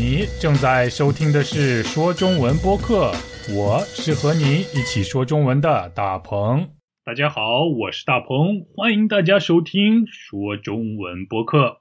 你正在收听的是说中文播客，我是和你一起说中文的大鹏。大家好，我是大鹏，欢迎大家收听说中文播客。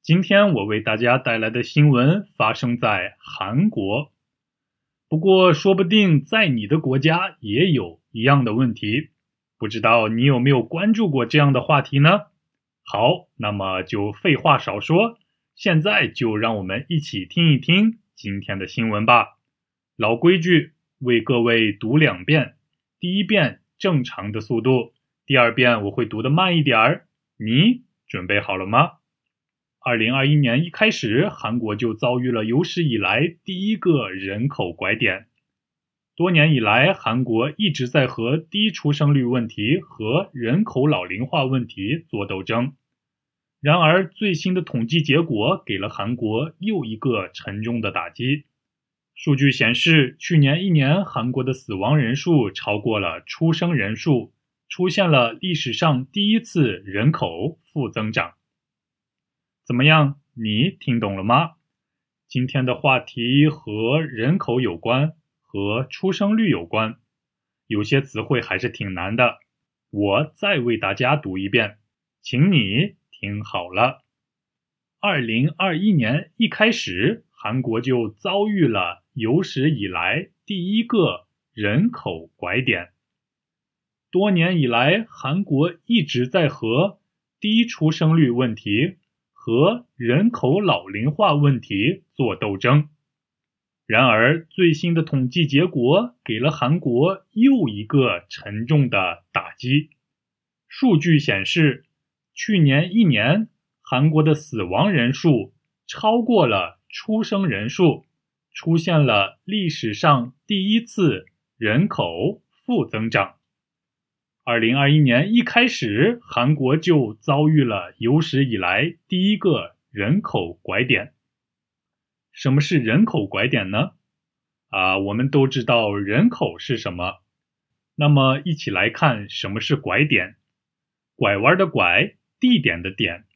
今天我为大家带来的新闻发生在韩国，不过说不定在你的国家也有一样的问题，不知道你有没有关注过这样的话题呢？好，那么就废话少说，现在就让我们一起听一听今天的新闻吧。老规矩，为各位读两遍，第一遍正常的速度，第二遍我会读的慢一点儿。你准备好了吗？二零二一年一开始，韩国就遭遇了有史以来第一个人口拐点。多年以来，韩国一直在和低出生率问题和人口老龄化问题做斗争。然而，最新的统计结果给了韩国又一个沉重的打击。数据显示，去年一年韩国的死亡人数超过了出生人数，出现了历史上第一次人口负增长。怎么样，你听懂了吗？今天的话题和人口有关，和出生率有关，有些词汇还是挺难的。我再为大家读一遍，请你。听好了，二零二一年一开始，韩国就遭遇了有史以来第一个人口拐点。多年以来，韩国一直在和低出生率问题和人口老龄化问题做斗争。然而，最新的统计结果给了韩国又一个沉重的打击。数据显示。去年一年，韩国的死亡人数超过了出生人数，出现了历史上第一次人口负增长。二零二一年一开始，韩国就遭遇了有史以来第一个人口拐点。什么是人口拐点呢？啊，我们都知道人口是什么，那么一起来看什么是拐点。拐弯的拐。地点的点，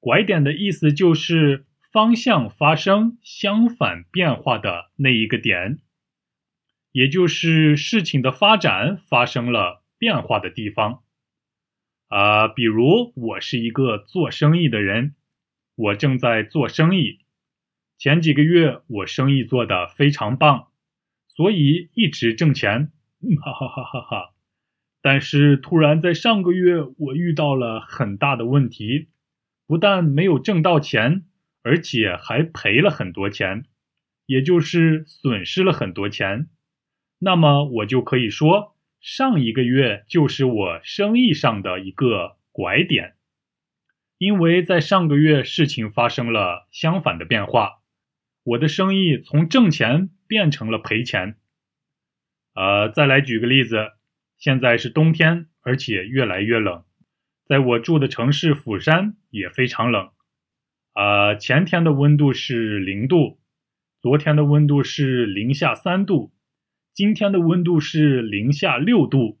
拐点的意思就是方向发生相反变化的那一个点，也就是事情的发展发生了变化的地方。啊，比如我是一个做生意的人，我正在做生意，前几个月我生意做得非常棒，所以一直挣钱，哈哈哈哈哈。但是突然在上个月，我遇到了很大的问题，不但没有挣到钱，而且还赔了很多钱，也就是损失了很多钱。那么我就可以说，上一个月就是我生意上的一个拐点，因为在上个月事情发生了相反的变化，我的生意从挣钱变成了赔钱。呃，再来举个例子。现在是冬天，而且越来越冷。在我住的城市釜山也非常冷。啊，前天的温度是零度，昨天的温度是零下三度，今天的温度是零下六度。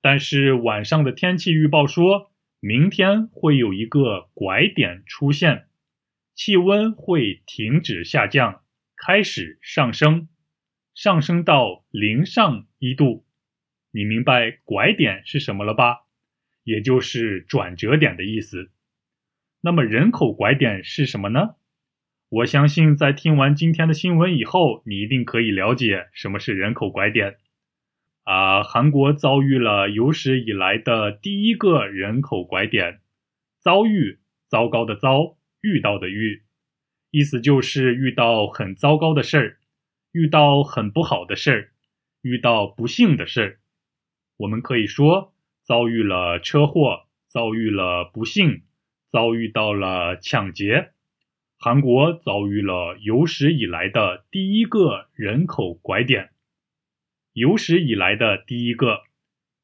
但是晚上的天气预报说，明天会有一个拐点出现，气温会停止下降，开始上升，上升到零上一度。你明白拐点是什么了吧？也就是转折点的意思。那么人口拐点是什么呢？我相信在听完今天的新闻以后，你一定可以了解什么是人口拐点。啊，韩国遭遇了有史以来的第一个人口拐点，遭遇糟糕的遭遇到的遇，意思就是遇到很糟糕的事儿，遇到很不好的事儿，遇到不幸的事儿。我们可以说遭遇了车祸，遭遇了不幸，遭遇到了抢劫。韩国遭遇了有史以来的第一个人口拐点，有史以来的第一个，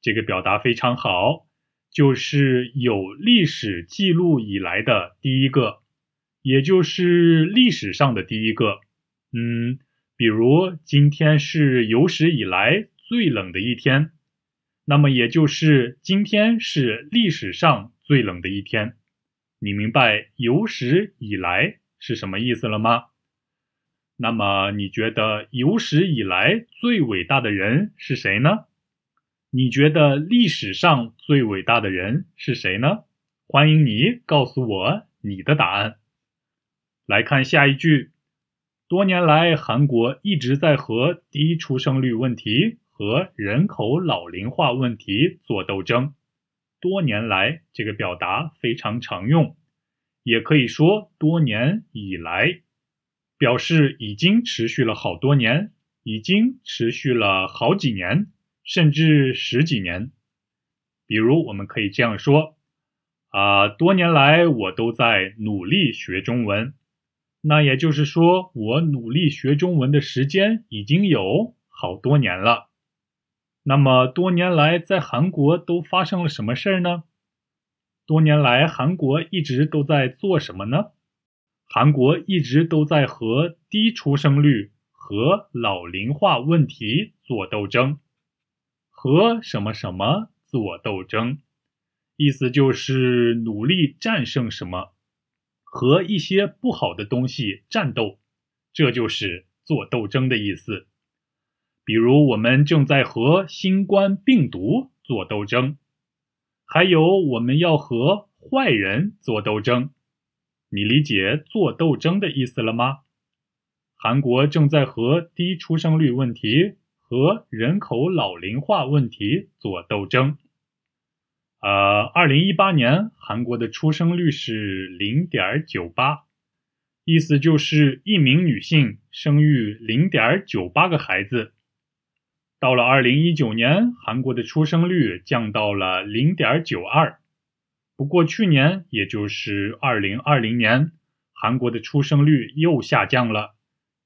这个表达非常好，就是有历史记录以来的第一个，也就是历史上的第一个。嗯，比如今天是有史以来最冷的一天。那么也就是今天是历史上最冷的一天，你明白有史以来是什么意思了吗？那么你觉得有史以来最伟大的人是谁呢？你觉得历史上最伟大的人是谁呢？欢迎你告诉我你的答案。来看下一句：多年来，韩国一直在和低出生率问题和人口老龄化问题做斗争。多年来这个表达非常常用，也可以说多年以来，表示已经持续了好多年，已经持续了好几年。甚至十几年，比如我们可以这样说：啊，多年来我都在努力学中文。那也就是说，我努力学中文的时间已经有好多年了。那么多年来在韩国都发生了什么事儿呢？多年来韩国一直都在做什么呢？韩国一直都在和低出生率和老龄化问题做斗争。和什么什么做斗争，意思就是努力战胜什么，和一些不好的东西战斗，这就是做斗争的意思。比如，我们正在和新冠病毒做斗争，还有我们要和坏人做斗争。你理解做斗争的意思了吗？韩国正在和低出生率问题。和人口老龄化问题做斗争。呃，二零一八年韩国的出生率是零点九八，意思就是一名女性生育零点九八个孩子。到了二零一九年，韩国的出生率降到了零点九二。不过去年，也就是二零二零年，韩国的出生率又下降了，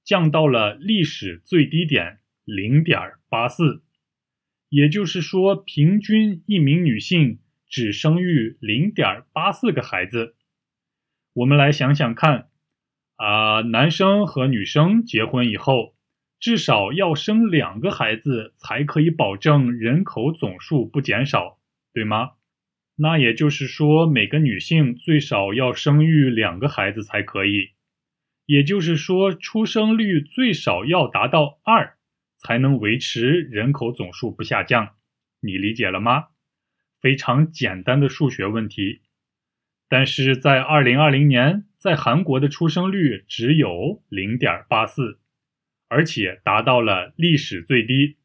降到了历史最低点。零点八四，也就是说，平均一名女性只生育零点八四个孩子。我们来想想看，啊，男生和女生结婚以后，至少要生两个孩子才可以保证人口总数不减少，对吗？那也就是说，每个女性最少要生育两个孩子才可以，也就是说，出生率最少要达到二。才能维持人口总数不下降，你理解了吗？非常简单的数学问题。但是在二零二零年，在韩国的出生率只有零点八四，而且达到了历史最低。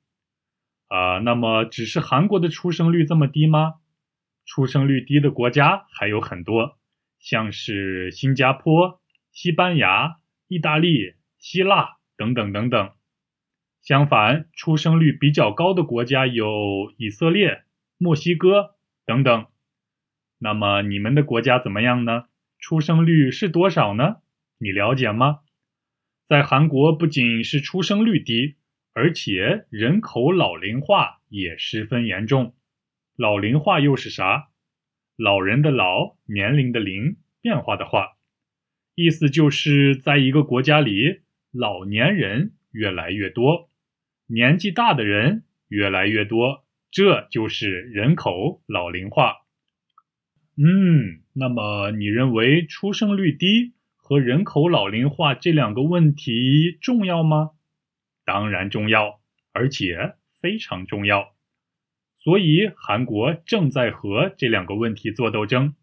啊，那么只是韩国的出生率这么低吗？出生率低的国家还有很多，像是新加坡、西班牙、意大利、希腊等等等等。相反，出生率比较高的国家有以色列、墨西哥等等。那么你们的国家怎么样呢？出生率是多少呢？你了解吗？在韩国，不仅是出生率低，而且人口老龄化也十分严重。老龄化又是啥？老人的老，年龄的龄，变化的化，意思就是在一个国家里，老年人越来越多。年纪大的人越来越多，这就是人口老龄化。嗯，那么你认为出生率低和人口老龄化这两个问题重要吗？当然重要，而且非常重要。所以韩国正在和这两个问题做斗争，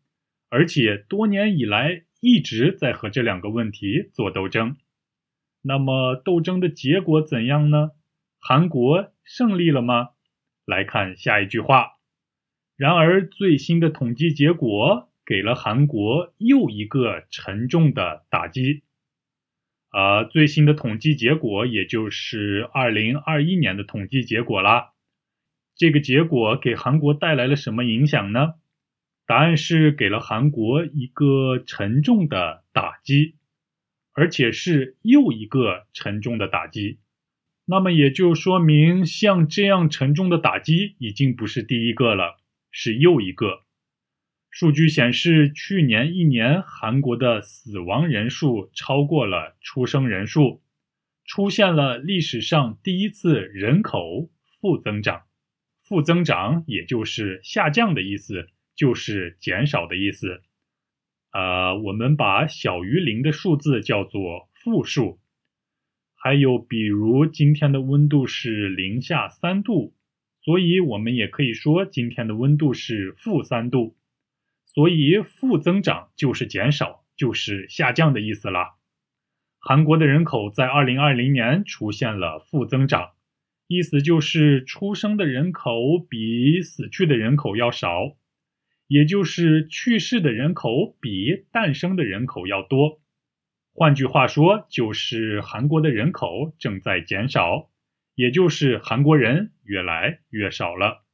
而且多年以来一直在和这两个问题做斗争。那么斗争的结果怎样呢？韩国胜利了吗？来看下一句话。然而，最新的统计结果给了韩国又一个沉重的打击。啊，最新的统计结果也就是二零二一年的统计结果啦。这个结果给韩国带来了什么影响呢？答案是给了韩国一个沉重的打击，而且是又一个沉重的打击。那么也就说明，像这样沉重的打击已经不是第一个了，是又一个。数据显示，去年一年韩国的死亡人数超过了出生人数，出现了历史上第一次人口负增长。负增长也就是下降的意思，就是减少的意思。呃，我们把小于零的数字叫做负数。还有比如今天的温度是零下三度，所以我们也可以说今天的温度是负三度。所以负增长就是减少，就是下降的意思啦。韩国的人口在二零二零年出现了负增长，意思就是出生的人口比死去的人口要少，也就是去世的人口比诞生的人口要多。换句话说，就是韩国的人口正在减少，也就是韩国人越来越少了。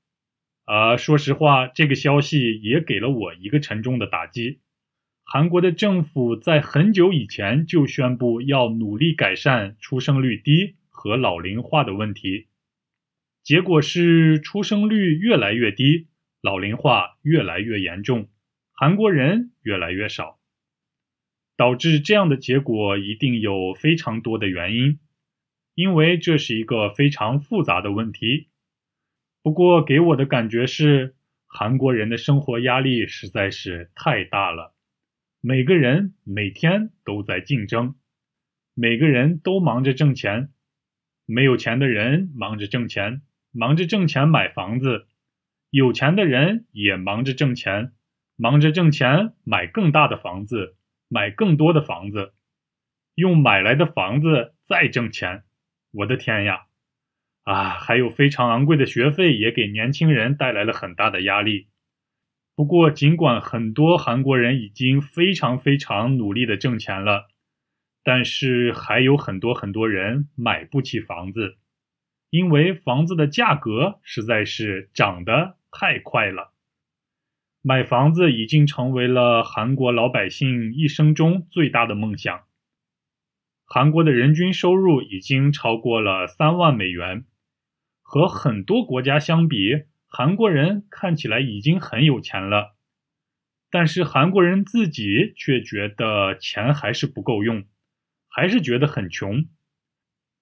啊，说实话，这个消息也给了我一个沉重的打击。韩国的政府在很久以前就宣布要努力改善出生率低和老龄化的问题，结果是出生率越来越低，老龄化越来越严重，韩国人越来越少。导致这样的结果一定有非常多的原因，因为这是一个非常复杂的问题。不过给我的感觉是，韩国人的生活压力实在是太大了，每个人每天都在竞争，每个人都忙着挣钱，没有钱的人忙着挣钱，忙着挣钱买房子；有钱的人也忙着挣钱，忙着挣钱买更大的房子。买更多的房子，用买来的房子再挣钱，我的天呀！啊，还有非常昂贵的学费也给年轻人带来了很大的压力。不过，尽管很多韩国人已经非常非常努力的挣钱了，但是还有很多很多人买不起房子，因为房子的价格实在是涨得太快了。买房子已经成为了韩国老百姓一生中最大的梦想。韩国的人均收入已经超过了三万美元，和很多国家相比，韩国人看起来已经很有钱了。但是韩国人自己却觉得钱还是不够用，还是觉得很穷。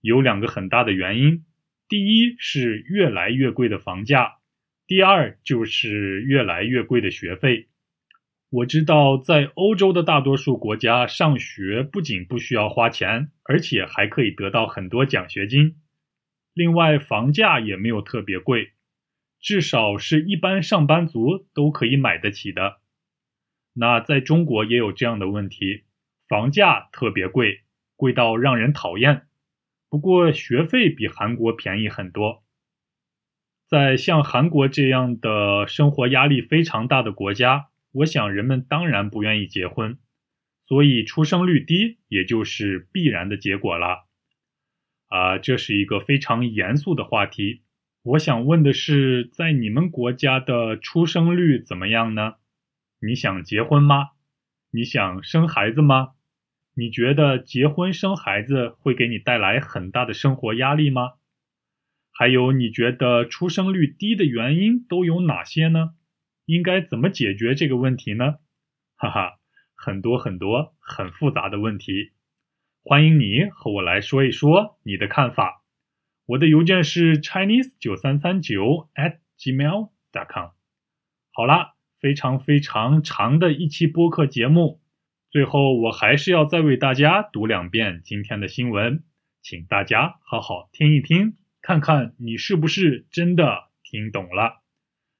有两个很大的原因：第一是越来越贵的房价。第二就是越来越贵的学费。我知道，在欧洲的大多数国家，上学不仅不需要花钱，而且还可以得到很多奖学金。另外，房价也没有特别贵，至少是一般上班族都可以买得起的。那在中国也有这样的问题，房价特别贵，贵到让人讨厌。不过学费比韩国便宜很多。在像韩国这样的生活压力非常大的国家，我想人们当然不愿意结婚，所以出生率低也就是必然的结果了。啊，这是一个非常严肃的话题。我想问的是，在你们国家的出生率怎么样呢？你想结婚吗？你想生孩子吗？你觉得结婚生孩子会给你带来很大的生活压力吗？还有，你觉得出生率低的原因都有哪些呢？应该怎么解决这个问题呢？哈哈，很多很多很复杂的问题，欢迎你和我来说一说你的看法。我的邮件是 chinese 九三三九 at gmail dot com。好啦，非常非常长的一期播客节目，最后我还是要再为大家读两遍今天的新闻，请大家好好听一听。看看你是不是真的听懂了？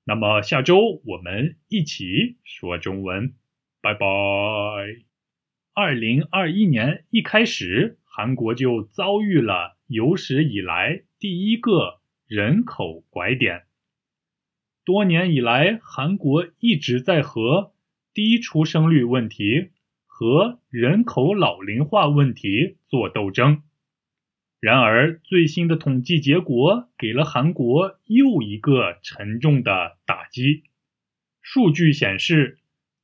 那么下周我们一起说中文，拜拜。二零二一年一开始，韩国就遭遇了有史以来第一个人口拐点。多年以来，韩国一直在和低出生率问题和人口老龄化问题做斗争。然而，最新的统计结果给了韩国又一个沉重的打击。数据显示，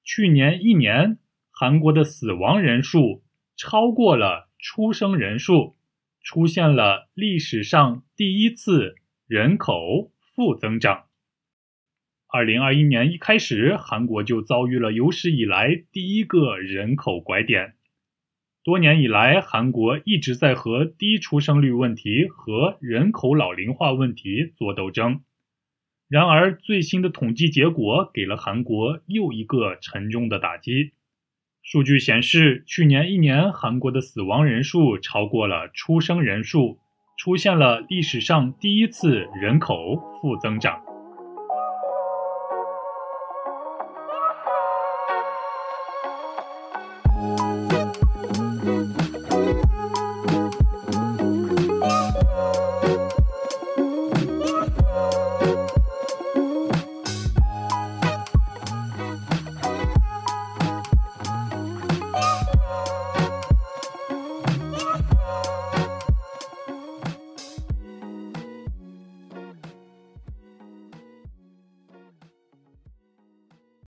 去年一年，韩国的死亡人数超过了出生人数，出现了历史上第一次人口负增长。二零二一年一开始，韩国就遭遇了有史以来第一个人口拐点。多年以来，韩国一直在和低出生率问题和人口老龄化问题做斗争。然而，最新的统计结果给了韩国又一个沉重的打击。数据显示，去年一年韩国的死亡人数超过了出生人数，出现了历史上第一次人口负增长。